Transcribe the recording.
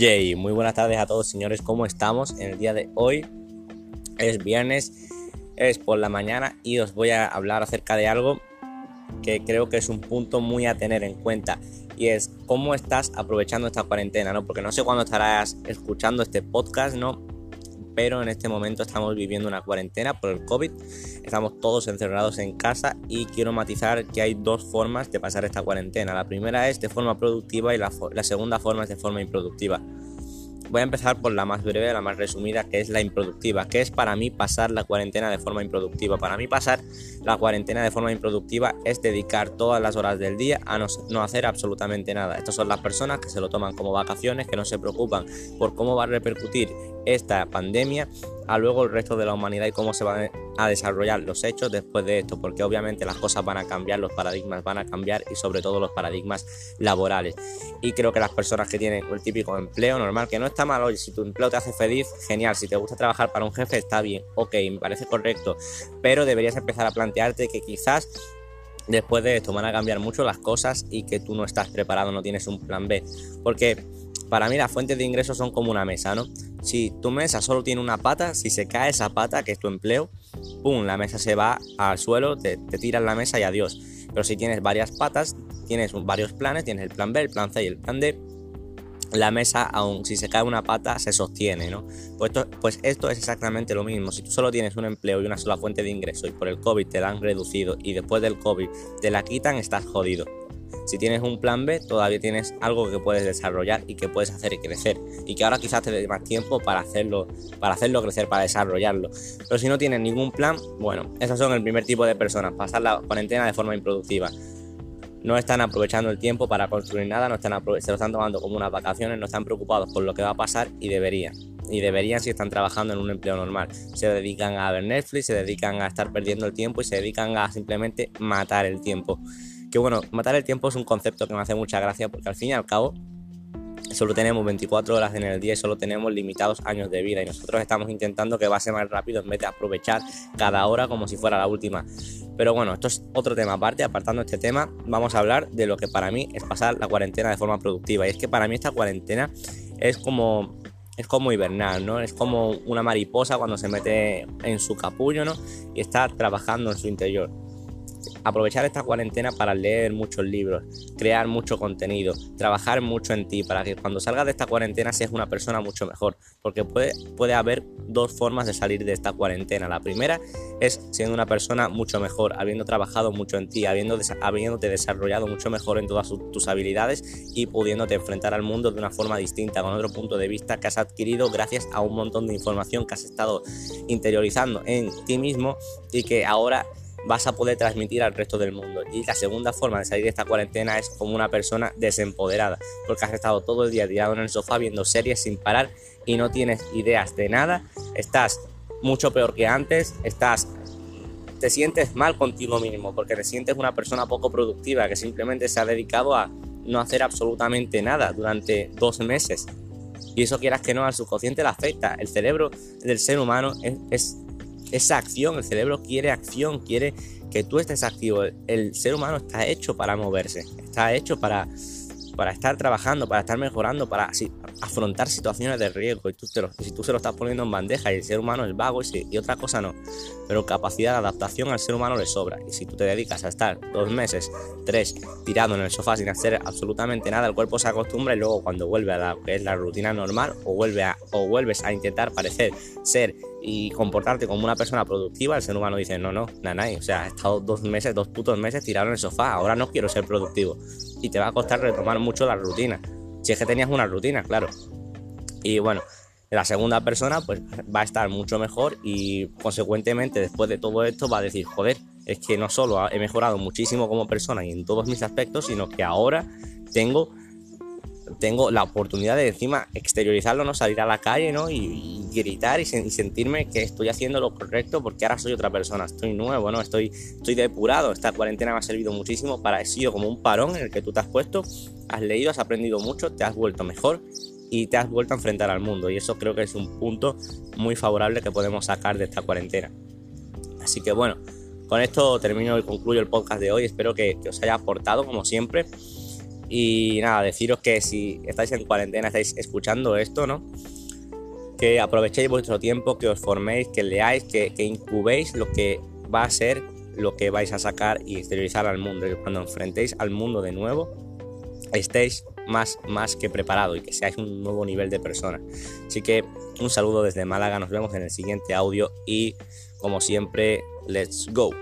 Yay, muy buenas tardes a todos señores, ¿cómo estamos? En el día de hoy es viernes, es por la mañana y os voy a hablar acerca de algo que creo que es un punto muy a tener en cuenta y es cómo estás aprovechando esta cuarentena, ¿no? Porque no sé cuándo estarás escuchando este podcast, ¿no? Pero en este momento estamos viviendo una cuarentena por el COVID, estamos todos encerrados en casa y quiero matizar que hay dos formas de pasar esta cuarentena. La primera es de forma productiva y la, la segunda forma es de forma improductiva. Voy a empezar por la más breve, la más resumida, que es la improductiva. ¿Qué es para mí pasar la cuarentena de forma improductiva? Para mí pasar la cuarentena de forma improductiva es dedicar todas las horas del día a no, hacer absolutamente nada. Estas son las personas que se lo toman como vacaciones, que no se preocupan por cómo va a repercutir esta pandemia a luego el resto de la humanidad y cómo se van a desarrollar los hechos después de esto, porque obviamente las cosas van a cambiar, los paradigmas van a cambiar y sobre todo los paradigmas laborales. Y creo que las personas que tienen el típico empleo normal, que no está mal, oye, si tu empleo te hace feliz, genial, si te gusta trabajar para un jefe, está bien, ok, me parece correcto, pero deberías empezar a plantearte que quizás después de esto van a cambiar mucho las cosas y que tú no estás preparado, no tienes un plan B, porque para mí las fuentes de ingresos son como una mesa, ¿no? Si tu mesa solo tiene una pata, si se cae esa pata, que es tu empleo, ¡pum! La mesa se va al suelo, te, tiras la mesa y adiós. Pero si tienes varias patas, tienes varios planes, tienes el plan B, el plan C y el plan D, la mesa, aun si se cae una pata, se sostiene, ¿no? Pues esto, pues esto es exactamente lo mismo. Si tú solo tienes un empleo y una sola fuente de ingreso y por el COVID te la han reducido y después del COVID te la quitan, estás jodido. Si tienes un plan B, todavía tienes algo que puedes desarrollar y que puedes hacer crecer. Y que ahora quizás te dé más tiempo para hacerlo, para hacerlo crecer, para desarrollarlo. Pero si no tienes ningún plan, bueno, esos son el primer tipo de personas. Pasar la cuarentena de forma improductiva. No están aprovechando el tiempo para construir nada, no están se lo están tomando como unas vacaciones, no están preocupados por lo que va a pasar y deberían y deberían si están trabajando en un empleo normal. Se dedican a ver Netflix, se dedican a estar perdiendo el tiempo y se dedican a simplemente matar el tiempo. Que bueno, matar el tiempo es un concepto que me hace mucha gracia porque al fin y al cabo solo tenemos 24 horas en el día y solo tenemos limitados años de vida y nosotros estamos intentando que pase más rápido en vez de aprovechar cada hora como si fuera la última. Pero bueno, esto es otro tema aparte, apartando este tema, vamos a hablar de lo que para mí es pasar la cuarentena de forma productiva y es que para mí esta cuarentena es como es como hibernal, ¿no? Es como una mariposa cuando se mete en su capullo, ¿no? Y está trabajando en su interior aprovechar esta cuarentena para leer muchos libros, crear mucho contenido, trabajar mucho en ti, para que cuando salgas de esta cuarentena seas una persona mucho mejor. Porque puede, puede haber dos formas de salir de esta cuarentena. La primera es siendo una persona mucho mejor, habiendo trabajado mucho en ti, habiendo, habiéndote desarrollado mucho mejor en todas tus habilidades y pudiéndote enfrentar al mundo de una forma distinta, con otro punto de vista que has adquirido gracias a un montón de información que has estado interiorizando en ti mismo y que ahora vas a poder transmitir al resto del mundo. Y la segunda forma de salir de esta cuarentena es como una persona desempoderada, porque has estado todo el día tirado en el sofá viendo series sin parar y no tienes ideas de nada, estás mucho peor que antes, estás te sientes mal contigo mismo porque te sientes una persona poco productiva que simplemente se ha dedicado a no hacer absolutamente nada durante dos meses. Y eso quieras que no, al subconsciente le afecta. El cerebro del ser humano es esa acción, el cerebro quiere acción, quiere que tú estés activo. El, ser humano está hecho para moverse, está hecho para, para estar trabajando, para estar mejorando, para afrontar situaciones de riesgo. Y tú si tú se lo estás poniendo en bandeja y el ser humano es vago y, otra cosa no. Pero capacidad de adaptación al ser humano le sobra. Y si tú te dedicas a estar dos meses, tres, tirado en el sofá sin hacer absolutamente nada, el cuerpo se acostumbra y luego cuando vuelve a la que es la rutina normal o, vuelve o vuelves a intentar parecer ser y comportarte como una persona productiva, el ser humano dice, no, no, nanay, o sea, he estado dos meses, dos putos meses tirado en el sofá, ahora no quiero ser productivo. Y te va a costar retomar mucho la rutina. Si es que tenías una rutina, claro. Y bueno, la segunda persona pues va a estar mucho mejor y consecuentemente después de todo esto va a decir, joder, es que no solo he mejorado muchísimo como persona y en todos mis aspectos, sino que ahora tengo tengo la oportunidad de encima exteriorizarlo, no salir a la calle, ¿no? Y, gritar y, sentirme que estoy haciendo lo correcto porque ahora soy otra persona, estoy nuevo, ¿no? Estoy, estoy depurado. Esta cuarentena me ha servido muchísimo para, he sido como un parón en el que tú te has puesto, has leído, has aprendido mucho, te has vuelto mejor y te has vuelto a enfrentar al mundo. Y eso creo que es un punto muy favorable que podemos sacar de esta cuarentena. Así que bueno, con esto termino y concluyo el podcast de hoy. Espero que, que os haya aportado, como siempre. Y nada, deciros que si estáis en cuarentena, estáis escuchando esto, ¿no? Que aprovechéis vuestro tiempo, que os forméis, que leáis, que, incubéis lo que va a ser lo que vais a sacar y exteriorizar al mundo. Y cuando enfrentéis al mundo de nuevo, estéis más, más que preparado y que seáis un nuevo nivel de persona. Así que un saludo desde Málaga, nos vemos en el siguiente audio y como siempre, let's go.